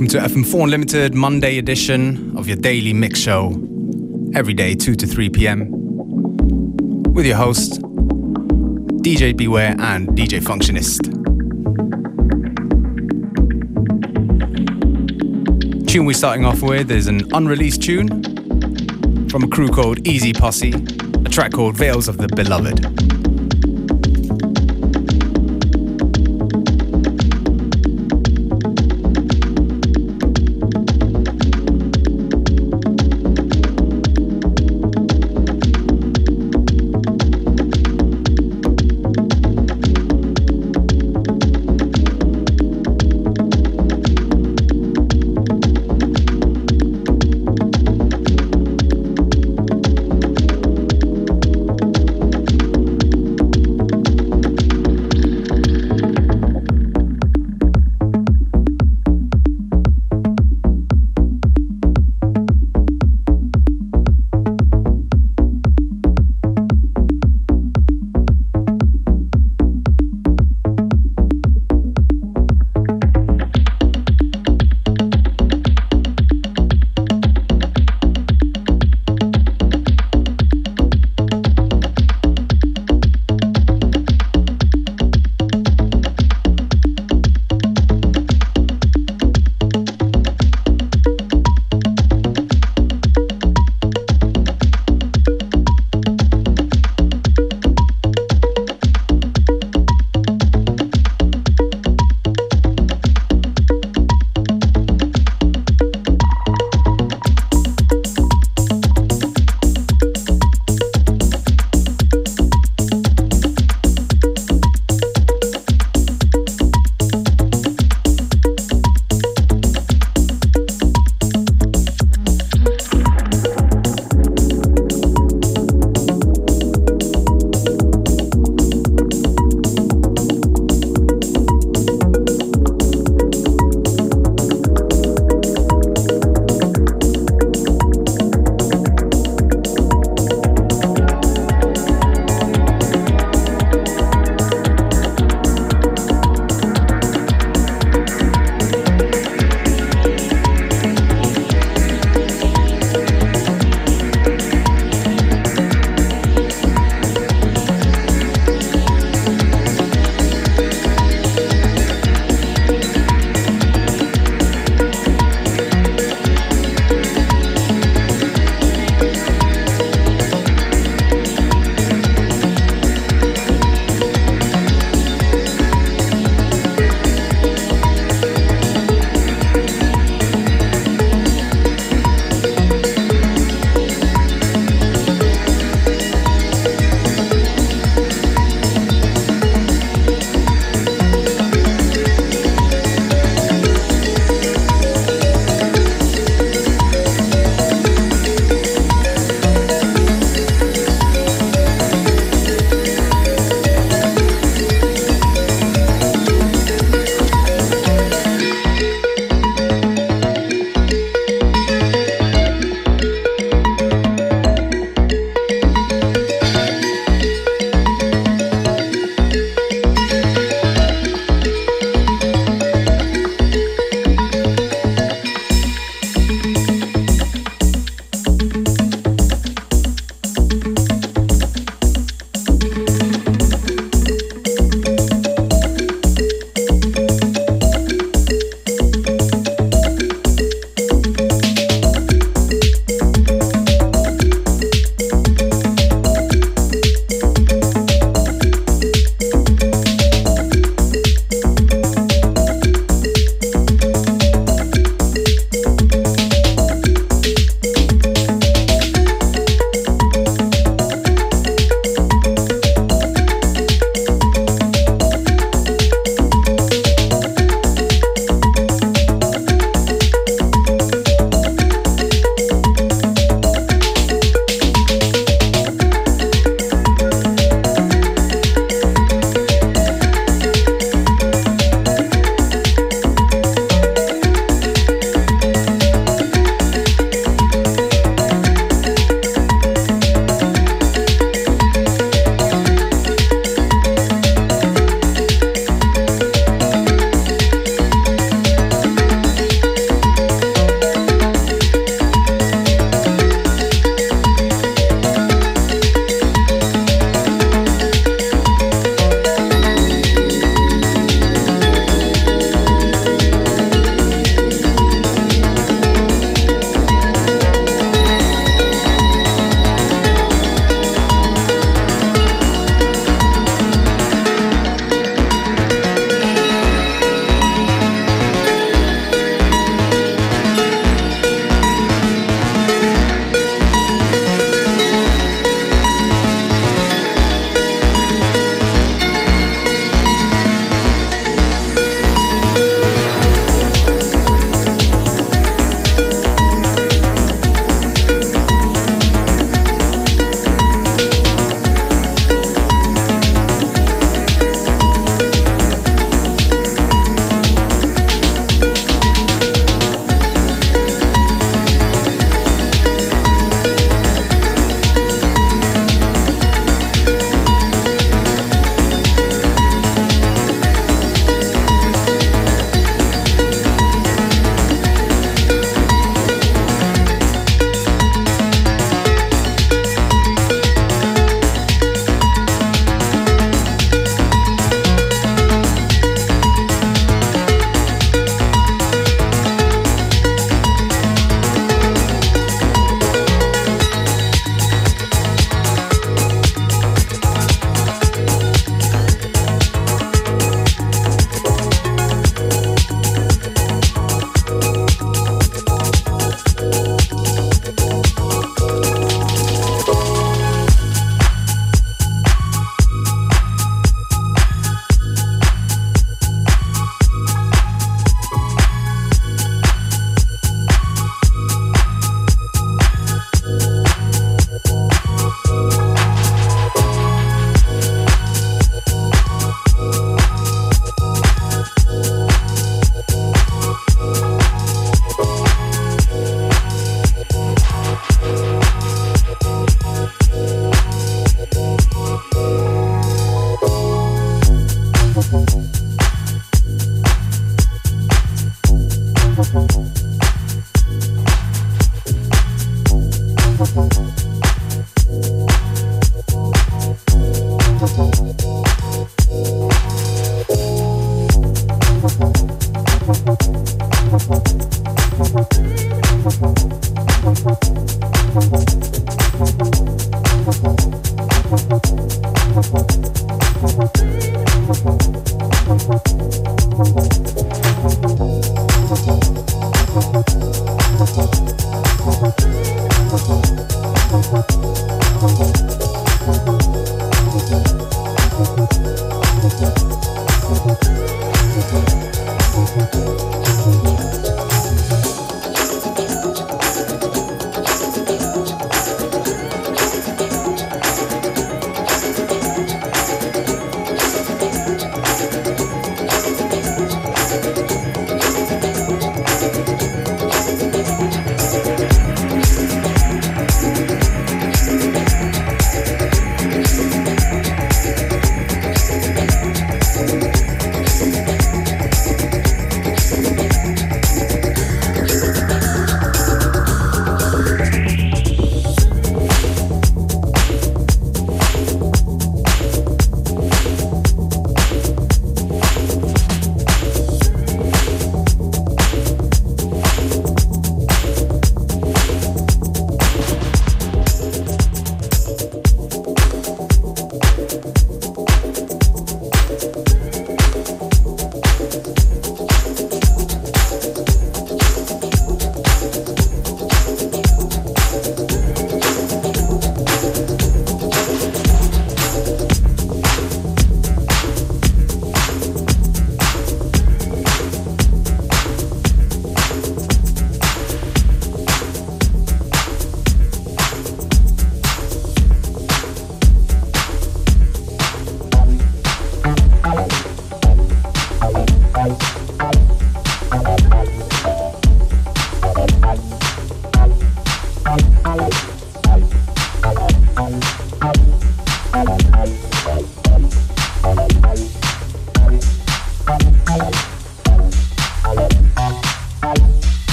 Welcome to FM4 Unlimited Monday edition of your daily mix show. Every day, 2 to 3 p.m. With your host, DJ Beware and DJ Functionist. Tune we're starting off with is an unreleased tune from a crew called Easy Posse, a track called Veils of the Beloved.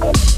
Unlimited.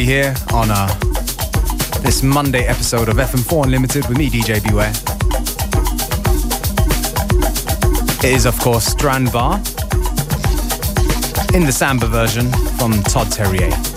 Here on uh, this Monday episode of FM4 Unlimited with me, DJ Beware. It is, of course, Strand Bar in the Samba version from Todd Terje.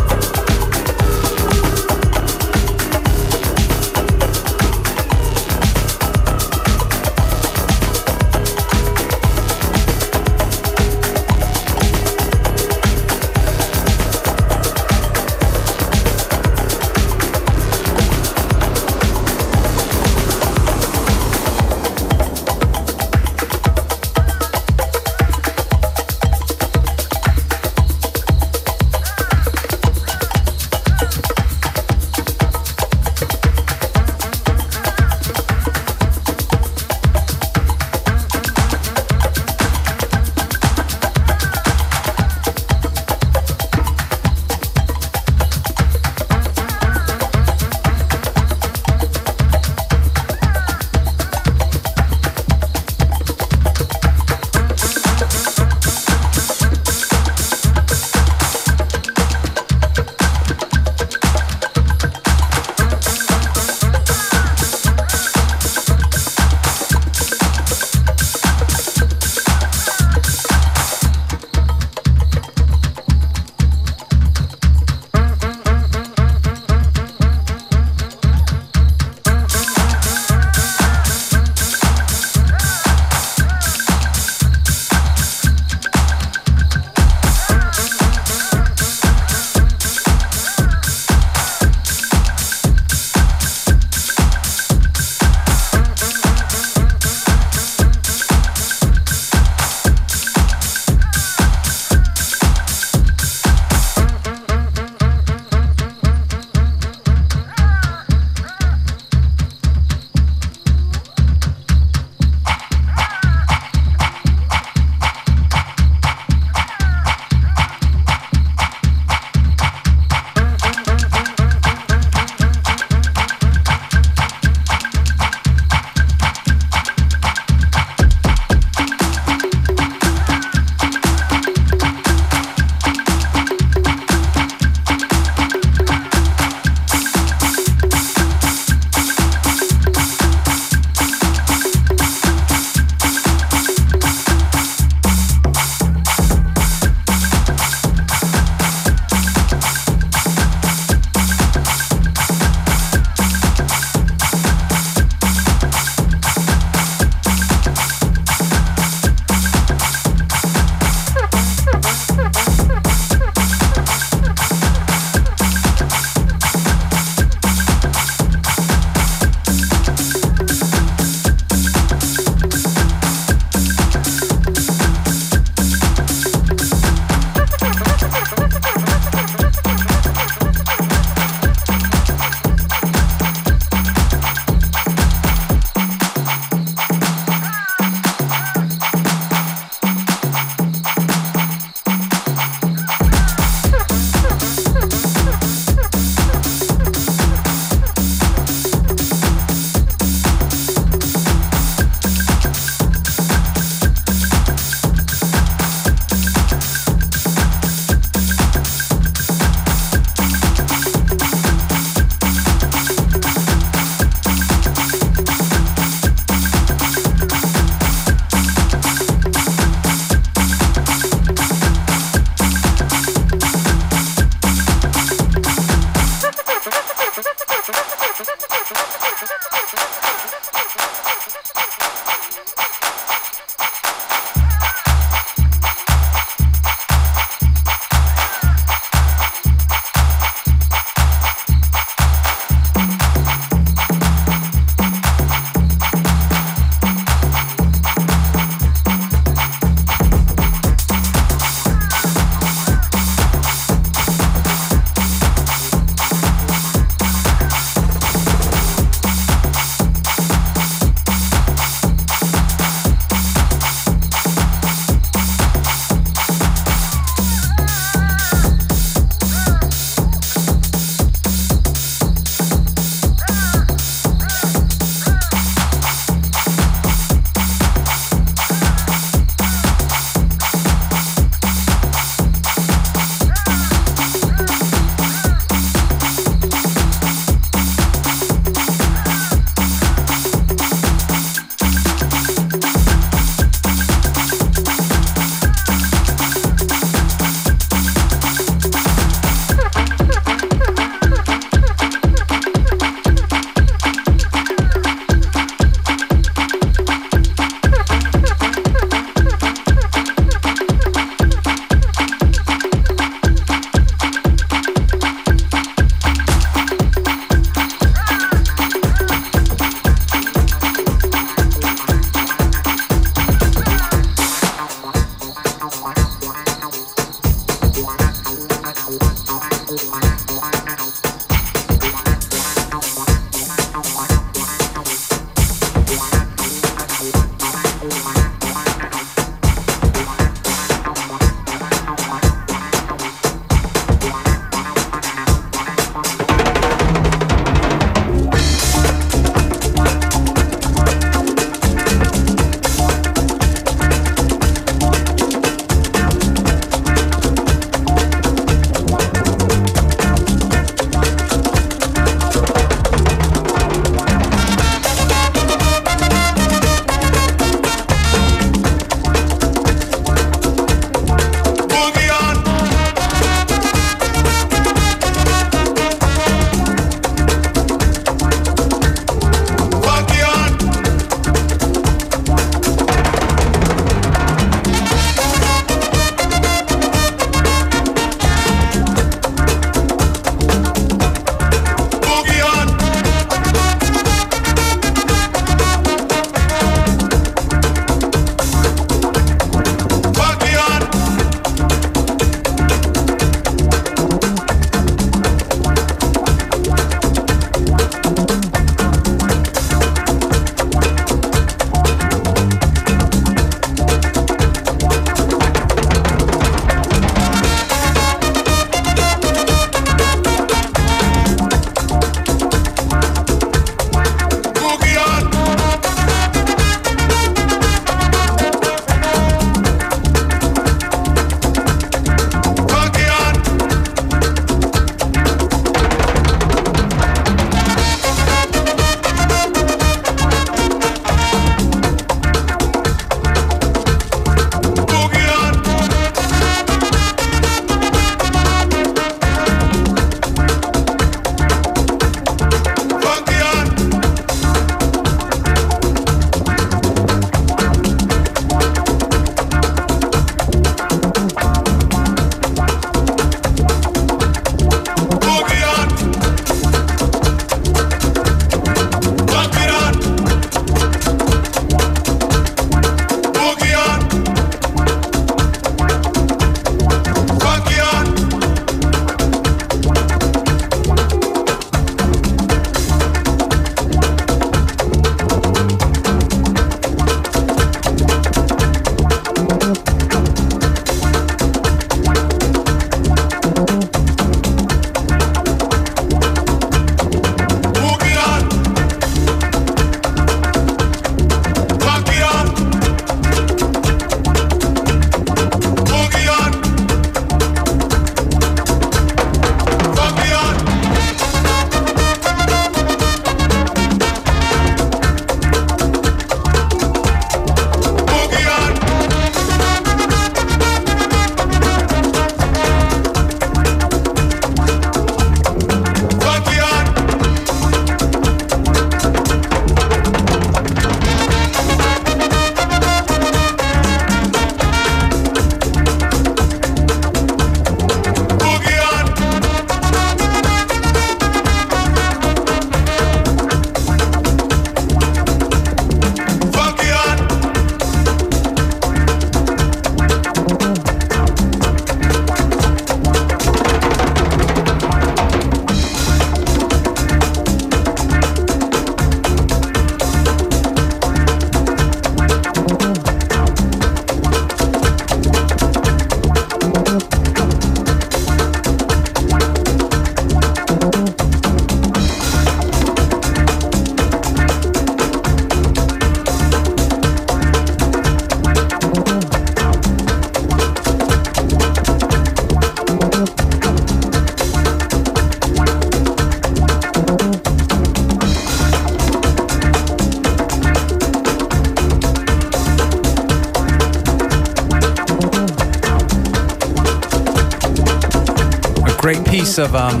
Great piece of um,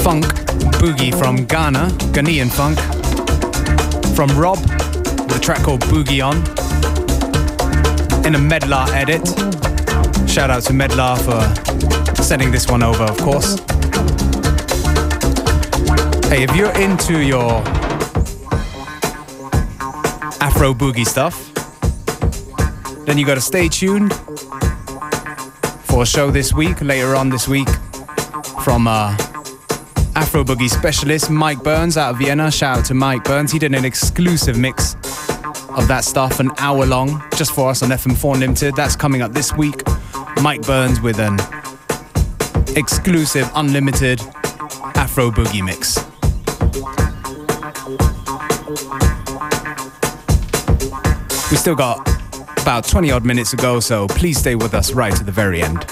funk boogie from Ghana, Ghanaian funk, from Rob, with a track called Boogie On, in a Medlar edit. Shout out to Medlar for sending this one over, of course. Hey, if you're into your Afro boogie stuff, then you gotta stay tuned for a show this week, later on this week, from uh, Afro Boogie specialist Mike Burns out of Vienna. Shout out to Mike Burns. He did an exclusive mix of that stuff, an hour long, just for us on FM4 Unlimited. That's coming up this week. Mike Burns with an exclusive, unlimited Afro Boogie mix. We still got about 20 odd minutes ago, so please stay with us right to the very end.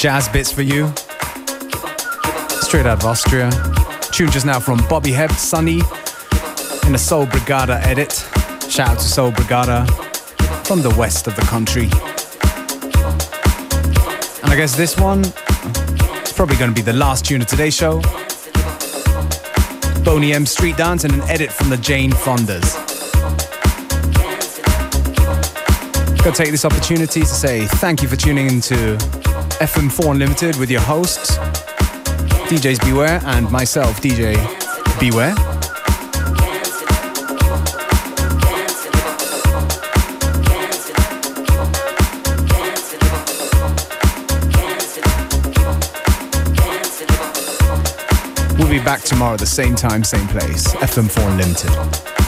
Jazz bits for you. Straight out of Austria. Tune just now from Bobby Hebb, Sunny, in a Soul Brigada edit. Shout out to Soul Brigada from the west of the country. And I guess this one is probably going to be the last tune of today's show. Boney M Street Dance and an edit from the Jane Fondas. Gotta take this opportunity to say thank you for tuning into FM4 Unlimited with your hosts, DJs Beware, and myself, DJ Beware. We'll be back tomorrow at the same time, same place. FM4 Unlimited.